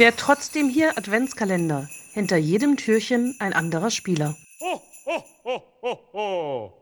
Wer trotzdem hier Adventskalender. Hinter jedem Türchen ein anderer Spieler. Ho, ho, ho, ho, ho.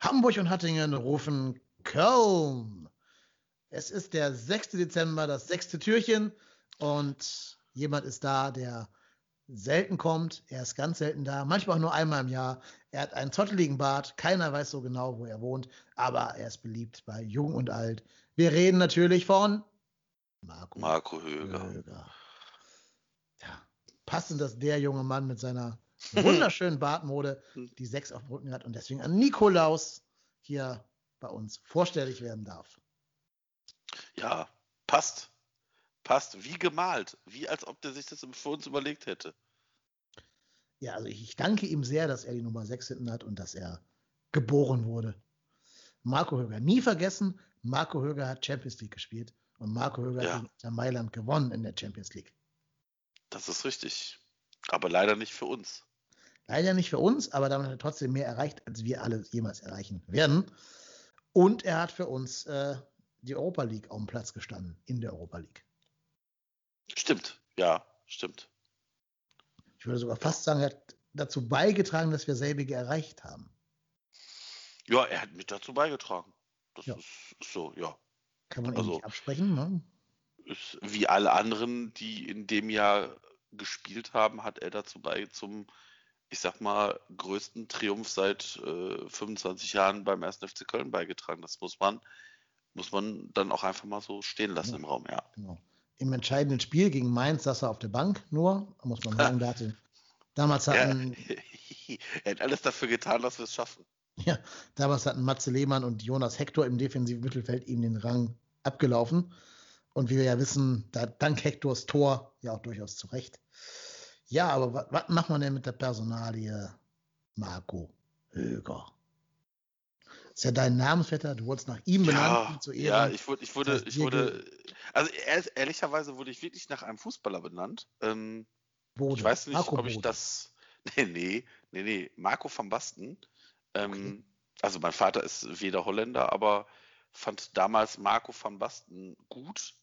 Hamburg und Hattingen rufen Köln. Es ist der 6. Dezember, das sechste Türchen und jemand ist da, der selten kommt. Er ist ganz selten da, manchmal auch nur einmal im Jahr. Er hat einen zotteligen Bart, keiner weiß so genau, wo er wohnt, aber er ist beliebt bei Jung und Alt. Wir reden natürlich von Marco, Marco Höger. Höger. Passend, dass der junge Mann mit seiner wunderschönen Bartmode die sechs auf dem Rücken hat und deswegen an Nikolaus hier bei uns vorstellig werden darf. Ja, passt. Passt. Wie gemalt. Wie als ob der sich das für uns überlegt hätte. Ja, also ich danke ihm sehr, dass er die Nummer 6 hinten hat und dass er geboren wurde. Marco Höger, nie vergessen, Marco Höger hat Champions League gespielt und Marco Höger Ja. hat Mailand gewonnen in der Champions League. Das ist richtig. Aber leider nicht für uns. Leider nicht für uns, aber damit hat er trotzdem mehr erreicht, als wir alle jemals erreichen werden. Und er hat für uns äh, die Europa League auf dem Platz gestanden, in der Europa League. Stimmt. Ja, stimmt. Ich würde sogar fast sagen, er hat dazu beigetragen, dass wir selbige erreicht haben. Ja, er hat mit dazu beigetragen. Das Ja. ist, so, ja. Kann man Also- nicht absprechen. Ne? Wie alle anderen, die in dem Jahr gespielt haben, hat er dazu bei zum, ich sag mal, größten Triumph seit äh, 25 Jahren beim 1. FC Köln beigetragen. Das muss man, muss man dann auch einfach mal so stehen lassen Ja. im Raum, ja. Genau. Im entscheidenden Spiel gegen Mainz saß er auf der Bank nur, muss man sagen, da hatte, damals hatten, er hat alles dafür getan, dass wir es schaffen. ja, damals hatten Matze Lehmann und Jonas Hector im defensiven Mittelfeld ihm den Rang abgelaufen. Und wie wir ja wissen, da dank Hectors Tor ja auch durchaus zurecht. Ja, aber wa- was macht man denn mit der Personalie Marco Höger? Ist ja dein Namensvetter, du wurdest nach ihm benannt, zu Ehren. ja, ich wurde, ich wurde, ich wurde, also ehr- ehrlicherweise wurde ich wirklich nach einem Fußballer benannt. Ähm, Bode. ich weiß nicht, Marco ob ich Bode. das, nee, nee, nee, nee, Marco van Basten. Ähm, Okay. Also mein Vater ist weder Holländer, aber fand damals Marco van Basten gut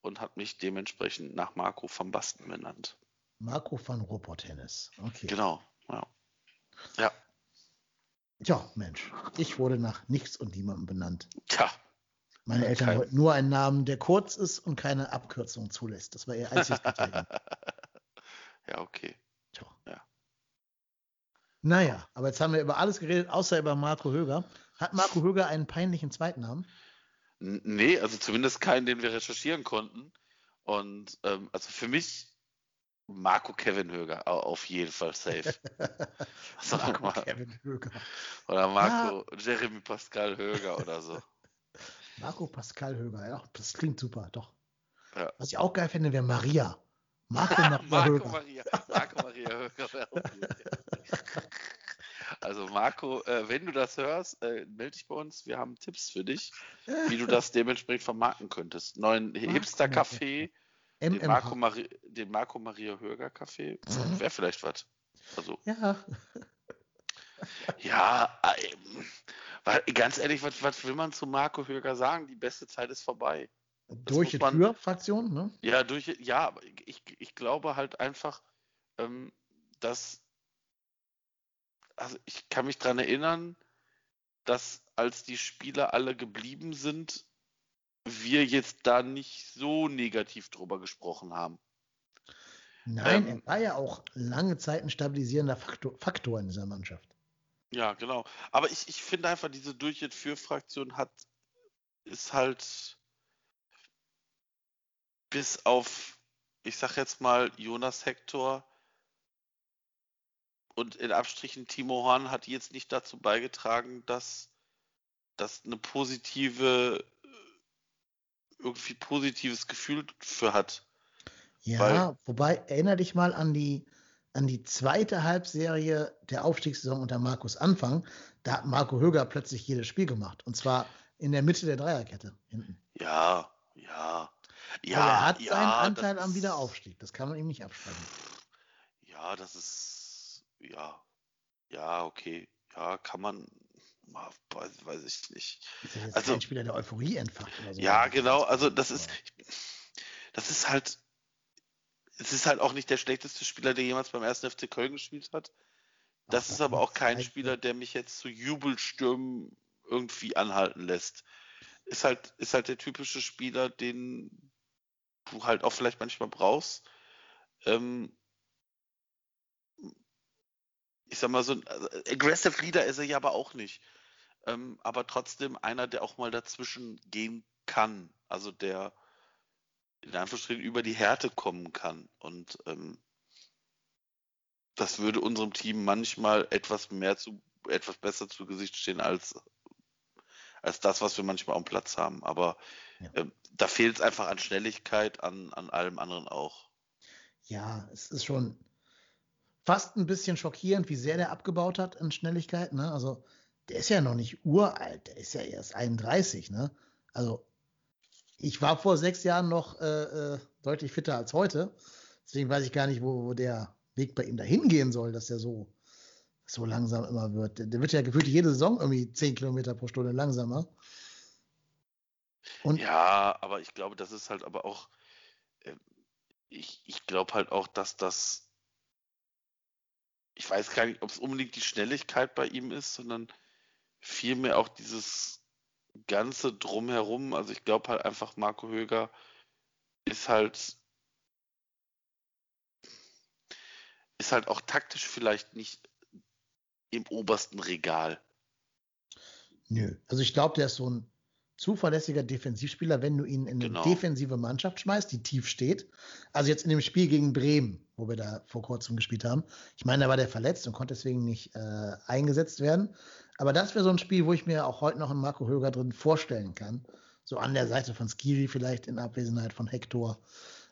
und hat mich dementsprechend nach Marco van Basten benannt. Marco van Ruppert-Hennes. Okay. Genau, ja. Ja, Ja, Mensch, ich wurde nach nichts und niemandem benannt. tja, Meine Eltern kein- wollten nur einen Namen, der kurz ist und keine Abkürzung zulässt. Das war ihr einziges Kriterium. ja, okay. Tja. Ja. Naja, aber jetzt haben wir über alles geredet, außer über Marco Höger. Hat Marco Höger einen peinlichen Zweitnamen? Nee, also zumindest keinen, den wir recherchieren konnten. Und ähm, also für mich Marco Kevin Höger au- auf jeden Fall safe. Marco mal. Kevin Höger. Oder Marco Jeremy Pascal Höger oder so. Marco Pascal Höger, ja, das klingt super, doch. Ja. Was ich auch geil finde, wäre Maria. Marco Maria Marco Höger. Maria, Marco Maria Höger wäre auch. Also Marco, äh, wenn du das hörst, äh, melde dich bei uns. Wir haben Tipps für dich, wie du das dementsprechend vermarkten könntest. Neuen Hipster-Café, den Marco. Mari den Marco Maria Höger Café, Mhm. wäre vielleicht was. Also, Ja, ja, weil, ganz ehrlich, was, was will man zu Marco Höger sagen? Die beste Zeit ist vorbei. durch die Tür-Fraktion, ne? Ja, durch, ja, aber ich, ich glaube halt einfach, ähm, dass, also ich kann mich dran erinnern, dass als die Spieler alle geblieben sind, wir jetzt da nicht so negativ drüber gesprochen haben. Nein, Ähm, er war ja auch lange Zeit ein stabilisierender Faktor, Faktor in dieser Mannschaft. Ja, genau. Aber ich, ich finde einfach, diese durch und für Fraktion hat, ist halt bis auf, ich sag jetzt mal, Jonas Hector und in Abstrichen Timo Horn hat jetzt nicht dazu beigetragen, dass das eine positive, irgendwie positives Gefühl für hat. Ja, Weil- wobei, erinnere dich mal an die, an die zweite Halbserie der Aufstiegssaison unter Markus Anfang. Da hat Marco Höger plötzlich jedes Spiel gemacht. Und zwar in der Mitte der Dreierkette hinten. Ja, ja. Ja, er hat ja, seinen Anteil am Wiederaufstieg. Das kann man ihm nicht absprechen. Ja, das ist, ja, ja, okay, ja, kann man, ma- weiß, weiß ich nicht. Ist ja jetzt Also- kein Spieler, der Euphorie entfacht oder so. Ja, genau, also das ist, das ist halt, es ist halt auch nicht der schlechteste Spieler, der jemals beim ersten FC Köln gespielt hat. Das Ach, ist aber auch kein Spieler, der mich jetzt zu Jubelstürmen irgendwie anhalten lässt. Ist halt, ist halt der typische Spieler, den du halt auch vielleicht manchmal brauchst. Ähm, ich sag mal, so ein äh, Aggressive Leader ist er ja aber auch nicht. Ähm, aber trotzdem einer, der auch mal dazwischen gehen kann. Also der in Anführungsstrichen über die Härte kommen kann. Und ähm, das würde unserem Team manchmal etwas mehr zu, etwas besser zu Gesicht stehen als, als das, was wir manchmal am Platz haben. Aber Ja. ähm, da fehlt es einfach an Schnelligkeit, an, an allem anderen auch. Ja, es ist schon fast ein bisschen schockierend, wie sehr der abgebaut hat in Schnelligkeit. Ne? Also, der ist ja noch nicht uralt, der ist ja erst 31. Ne? Also, ich war vor sechs Jahren noch äh, äh, deutlich fitter als heute. Deswegen weiß ich gar nicht, wo, wo der Weg bei ihm dahin gehen soll, dass der so, so langsam immer wird. Der, wird ja gefühlt jede Saison irgendwie 10 Kilometer pro Stunde langsamer. Und Ja, aber ich glaube, das ist halt aber auch, äh, ich, ich glaube halt auch, dass das, ich weiß gar nicht, ob es unbedingt die Schnelligkeit bei ihm ist, sondern vielmehr auch dieses ganze Drumherum. Also ich glaube halt einfach, Marco Höger ist halt, ist halt auch taktisch vielleicht nicht im obersten Regal. Nö. Also ich glaube, der ist so ein zuverlässiger Defensivspieler, wenn du ihn in eine Genau. defensive Mannschaft schmeißt, die tief steht. Also jetzt in dem Spiel gegen Bremen, wo wir da vor kurzem gespielt haben. Ich meine, da war der verletzt und konnte deswegen nicht äh, eingesetzt werden. Aber das wäre so ein Spiel, wo ich mir auch heute noch einen Marco Höger drin vorstellen kann. So an der Seite von Skiri vielleicht in Abwesenheit von Hector.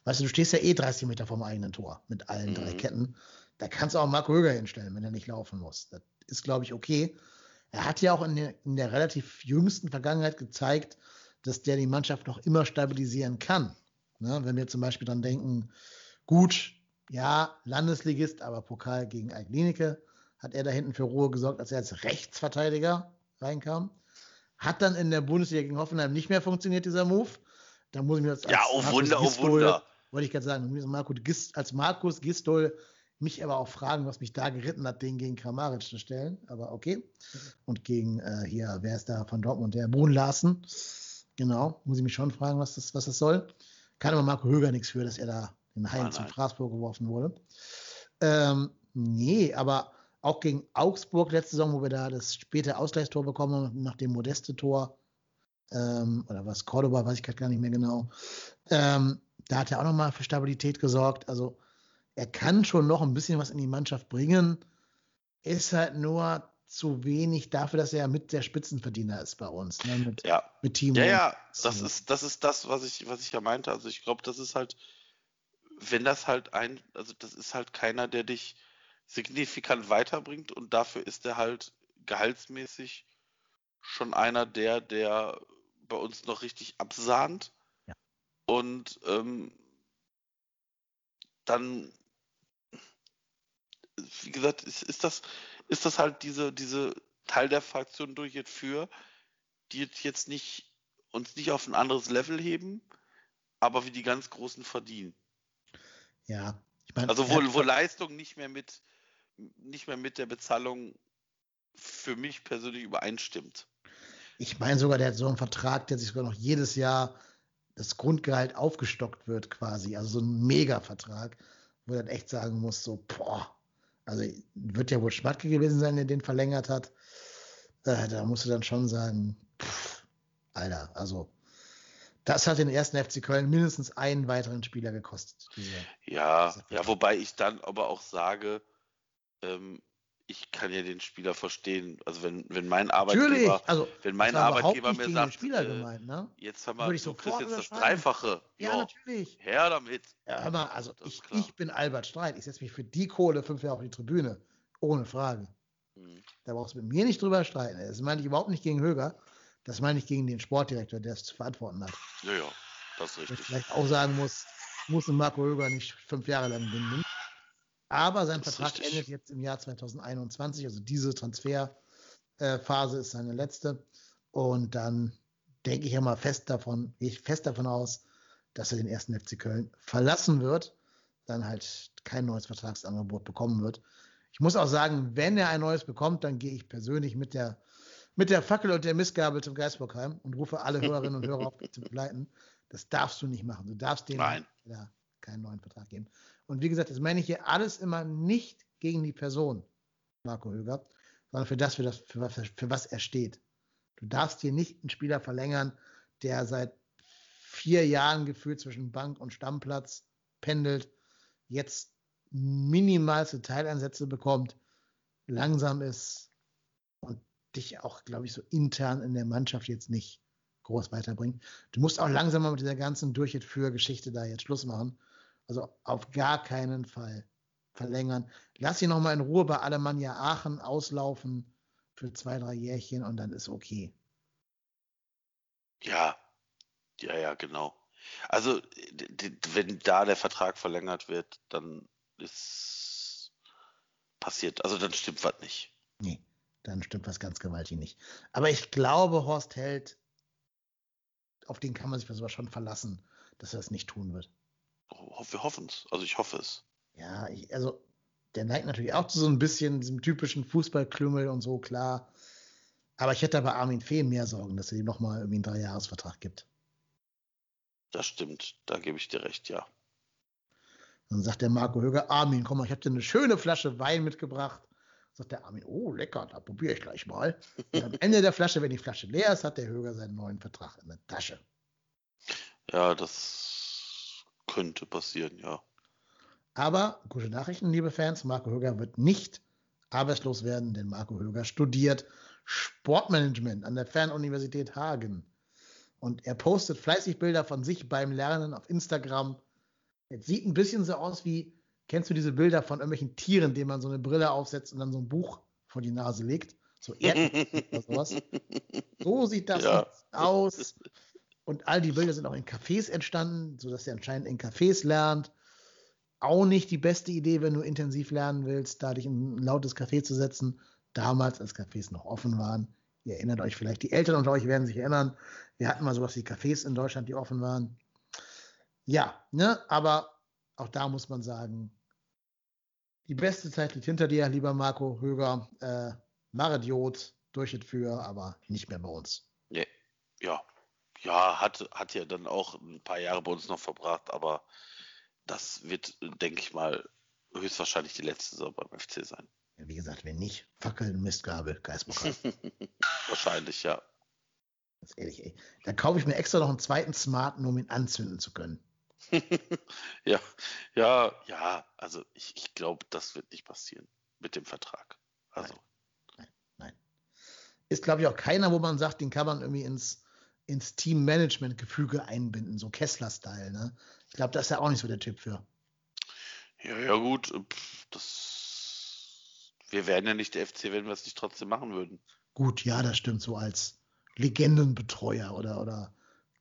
Weißt du, du stehst ja eh 30 Meter vom eigenen Tor mit allen drei Mhm. Ketten. Da kannst du auch Marco Höger hinstellen, wenn er nicht laufen muss. Das ist, glaube ich, okay. Er hat ja auch in der, in der relativ jüngsten Vergangenheit gezeigt, dass der die Mannschaft noch immer stabilisieren kann. Ne? Wenn wir zum Beispiel dann denken, gut, ja, Landesligist, aber Pokal gegen Altklinike hat er da hinten für Ruhe gesorgt, als er als Rechtsverteidiger reinkam. Hat dann in der Bundesliga gegen Hoffenheim nicht mehr funktioniert, dieser Move. Da muss ich mir jetzt Ja, als oh Markus Wunder, oh Gistol- Wunder. Wollte ich gerade sagen, als Markus Gistol mich aber auch fragen, was mich da geritten hat, den gegen Kramaric zu stellen. Aber okay. Und gegen äh, hier, wer ist da von Dortmund? Der Brun Larsen. Genau, muss ich mich schon fragen, was das, was das soll. Kann aber Marco Höger nichts für, dass er da Nein, zum nein. Straßburg geworfen wurde. Ähm, nee, aber auch gegen Augsburg letzte Saison, wo wir da das späte Ausgleichstor bekommen haben, nach dem Modeste-Tor, ähm, oder was, Cordoba, weiß ich gerade gar nicht mehr genau. Ähm, da hat er auch nochmal für Stabilität gesorgt. Also er kann schon noch ein bisschen was in die Mannschaft bringen, ist halt nur zu wenig dafür, dass er mit der Spitzenverdiener ist bei uns. Ne? Mit, Ja, mit Timo. Ja, ja, das ist, das ist das, was ich, was ich ja meinte. Also ich glaube, das ist halt, wenn das halt ein, also das ist halt keiner, der dich signifikant weiterbringt und dafür ist er halt gehaltsmäßig schon einer der, der bei uns noch richtig absahnt. Ja. Und ähm, dann, wie gesagt, ist, ist das, ist das halt diese, diese Teil der Fraktion durch jetzt für, die jetzt nicht uns nicht auf ein anderes Level heben, aber wie die ganz Großen verdienen. Ja, ich meine, Also wo, wo Leistung nicht mehr mit nicht mehr mit der Bezahlung für mich persönlich übereinstimmt. Ich meine sogar, der hat so einen Vertrag, der sich sogar noch jedes Jahr das Grundgehalt aufgestockt wird, quasi. Also so ein Mega-Vertrag, wo er dann echt sagen muss: so, boah, also wird ja wohl Schmatke gewesen sein, der den verlängert hat. Äh, da musst du dann schon sagen, pff, Alter, also das hat den ersten FC Köln mindestens einen weiteren Spieler gekostet. Diese, Ja, Dieser ja, wobei ich dann aber auch sage, ähm, ich kann ja den Spieler verstehen. Also wenn, wenn mein Natürlich, Arbeitgeber, also wenn mein Arbeitgeber mir sagt, Spieler äh, gemeint, ne? jetzt haben wir, du kriegst jetzt das. Dreifache. Ja, Ja, natürlich. her damit. Ja, hör mal, also ich, ich bin Albert Streit. Ich setze mich für die Kohle fünf Jahre auf die Tribüne. Ohne Frage. Hm. Da brauchst du mit mir nicht drüber streiten. Das meine ich überhaupt nicht gegen Höger. Das meine ich gegen den Sportdirektor, der es zu verantworten hat. Ja, ja, das ist Der richtig. vielleicht auch sagen muss, muss ein Marco Höger nicht fünf Jahre lang binden. Aber sein Vertrag endet jetzt im Jahr 2021. Also diese Transferphase ist seine letzte. Und dann denke ich ja mal fest davon, gehe ich fest davon aus, dass er den ersten FC Köln verlassen wird. dann halt kein neues Vertragsangebot bekommen wird. Ich muss auch sagen, wenn er ein neues bekommt, dann gehe ich persönlich mit der, mit der Fackel und der Missgabel zum Geisburgheim und rufe alle Hörerinnen und Hörer auf, zu begleiten. Das darfst du nicht machen. Du darfst dem Nein. Keinen neuen Vertrag geben. Und wie gesagt, das meine ich hier alles immer nicht gegen die Person, Marco Höger, sondern für das, für das, für was, für was er steht. Du darfst hier nicht einen Spieler verlängern, der seit vier Jahren gefühlt zwischen Bank und Stammplatz pendelt, jetzt minimalste Teileinsätze bekommt, langsam ist und dich auch, glaube ich, so intern in der Mannschaft jetzt nicht groß weiterbringt. Du musst auch langsam mal mit dieser ganzen Durch für Geschichte da jetzt Schluss machen. Also auf gar keinen Fall verlängern. Lass ihn noch mal in Ruhe bei Alemannia Aachen auslaufen für zwei, drei Jährchen und dann ist okay. Ja, ja, ja, genau. Also, wenn da der Vertrag verlängert wird, dann ist passiert, also dann stimmt was nicht. Nee, dann stimmt was ganz gewaltig nicht. Aber ich glaube, Horst Held, auf den kann man sich sowas schon verlassen, dass er es nicht tun wird. Wir hoffen es. Also ich hoffe es. Ja, ich, also der neigt natürlich auch zu so ein bisschen diesem typischen Fußballklüngel und so, klar. Aber ich hätte bei Armin Fee mehr Sorgen, dass er ihm nochmal irgendwie einen Dreijahresvertrag gibt. Das stimmt. Da gebe ich dir recht, ja. Dann sagt der Marco Höger, Armin, komm mal, ich habe dir eine schöne Flasche Wein mitgebracht. Sagt der Armin, oh, lecker, da probiere ich gleich mal. Und am Ende der Flasche, wenn die Flasche leer ist, hat der Höger seinen neuen Vertrag in der Tasche. Ja, das könnte passieren, ja. Aber gute Nachrichten, liebe Fans, Marco Höger wird nicht arbeitslos werden, denn Marco Höger studiert Sportmanagement an der Fernuniversität Hagen. Und er postet fleißig Bilder von sich beim Lernen auf Instagram. Es sieht ein bisschen so aus wie, kennst du diese Bilder von irgendwelchen Tieren, denen man so eine Brille aufsetzt und dann so ein Buch vor die Nase legt? So oder sowas. So sieht das Ja. aus. Und all die Bilder sind auch in Cafés entstanden, sodass er anscheinend in Cafés lernt. Auch nicht die beste Idee, wenn du intensiv lernen willst, da dich in ein lautes Café zu setzen. Damals, als Cafés noch offen waren. Ihr erinnert euch vielleicht, die Eltern unter euch werden sich erinnern. Wir hatten mal sowas wie Cafés in Deutschland, die offen waren. Ja, ne, aber auch da muss man sagen, die beste Zeit liegt hinter dir, lieber Marco Höger. Äh, Maridiot, durch es für, aber nicht mehr bei uns. Nee, ja. Ja, hat, hat ja dann auch ein paar Jahre bei uns noch verbracht, aber das wird, denke ich mal, höchstwahrscheinlich die letzte Saison beim FC sein. Ja, wie gesagt, wenn nicht, Fackeln, Mistgabel, Geistpokal. Wahrscheinlich, ja. Ganz ehrlich, ey. Da kaufe ich mir extra noch einen zweiten Smarten, um ihn anzünden zu können. ja, ja, ja, also ich, ich glaube, das wird nicht passieren mit dem Vertrag. Also, Ist, glaube ich, auch keiner, wo man sagt, den kann man irgendwie ins, ins Team-Management-Gefüge einbinden, so Kessler-Style. Ne? Ich glaube, da ist er auch nicht so der Typ für. ja, ja, gut, das. Wir wären ja nicht der FC, wenn wir es nicht trotzdem machen würden. Gut, ja, das stimmt, so als Legendenbetreuer oder, oder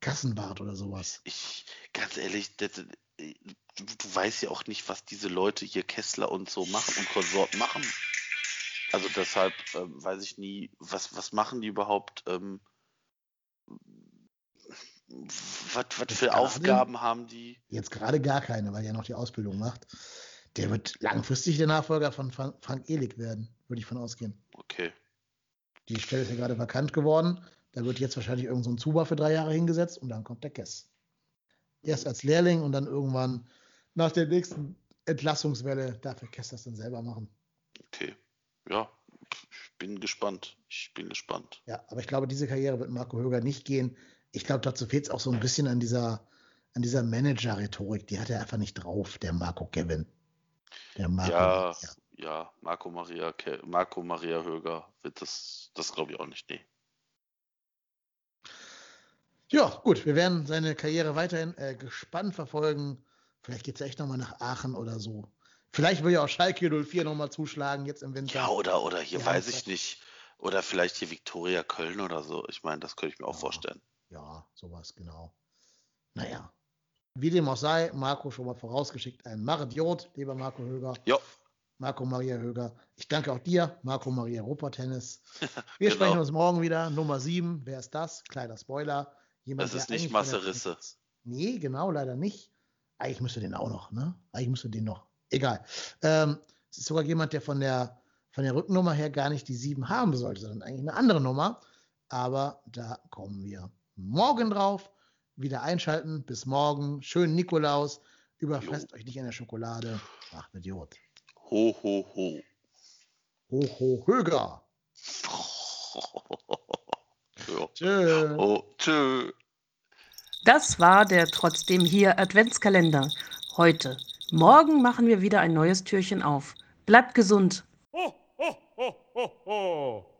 Kassenwart oder sowas. Ich, ganz ehrlich, das, äh, du, du weißt ja auch nicht, was diese Leute hier Kessler und so machen und Konsorten machen. Also deshalb ähm, weiß ich nie, was, was machen die überhaupt? Ähm, was, was für? Aufgaben haben die? Jetzt gerade gar keine, weil er noch die Ausbildung macht. Der wird langfristig der Nachfolger von Frank, Frank Ehlig werden, würde ich von ausgehen. Okay. Die Stelle ist ja gerade vakant geworden. Da wird jetzt wahrscheinlich irgend so ein für drei Jahre hingesetzt und dann kommt der Kess. Erst als Lehrling und dann irgendwann nach der nächsten Entlassungswelle darf der Kess das dann selber machen. Okay. Ja, ich bin gespannt. Ich bin gespannt. Ja, aber ich glaube, diese Karriere wird Marco Höger nicht gehen. Ich glaube, dazu fehlt es auch so ein bisschen an dieser, an dieser Manager-Rhetorik. Die hat er einfach nicht drauf, der Marco Kevin. Der Marco. ja, ja, Marco Maria, Marco Maria Höger wird das, das glaube ich auch nicht. Nee. Ja, gut, wir werden seine Karriere weiterhin äh, gespannt verfolgen. Vielleicht geht es ja echt nochmal nach Aachen oder so. Vielleicht will ja auch Schalke 04 nochmal zuschlagen jetzt im Winter. Ja, oder, oder hier Ja, weiß ich nicht. Oder vielleicht hier Viktoria Köln oder so. Ich meine, das könnte ich mir auch Ja. vorstellen. Ja, sowas, genau. Naja, wie dem auch sei, Marco schon mal vorausgeschickt, ein Maridiot, lieber Marco Höger. Ja, Marco Maria Höger. Ich danke auch dir, Marco Maria Europatennis. Wir Genau. sprechen uns morgen wieder. Nummer 7. Wer ist das? Kleiner Spoiler. Jemand, Das ist nicht eigentlich von der- Marcel Risse. Nee, genau, leider nicht. Eigentlich müsste den auch noch, ne? Eigentlich müsste den noch. Egal. Ähm, es ist sogar jemand, der von der, von der Rücknummer her gar nicht die 7 haben sollte, sondern eigentlich eine andere Nummer. Aber da kommen wir morgen drauf. Wieder einschalten. Bis morgen. Schönen Nikolaus. Überfresst euch nicht an der Schokolade. Ach, Idiot. Ho, ho, ho. Ho, ho, höger. ja. Tschö. Oh, tschö. Das war der trotzdem hier Adventskalender. Heute. Morgen machen wir wieder ein neues Türchen auf. Bleibt gesund. Ho, ho, ho, ho, ho.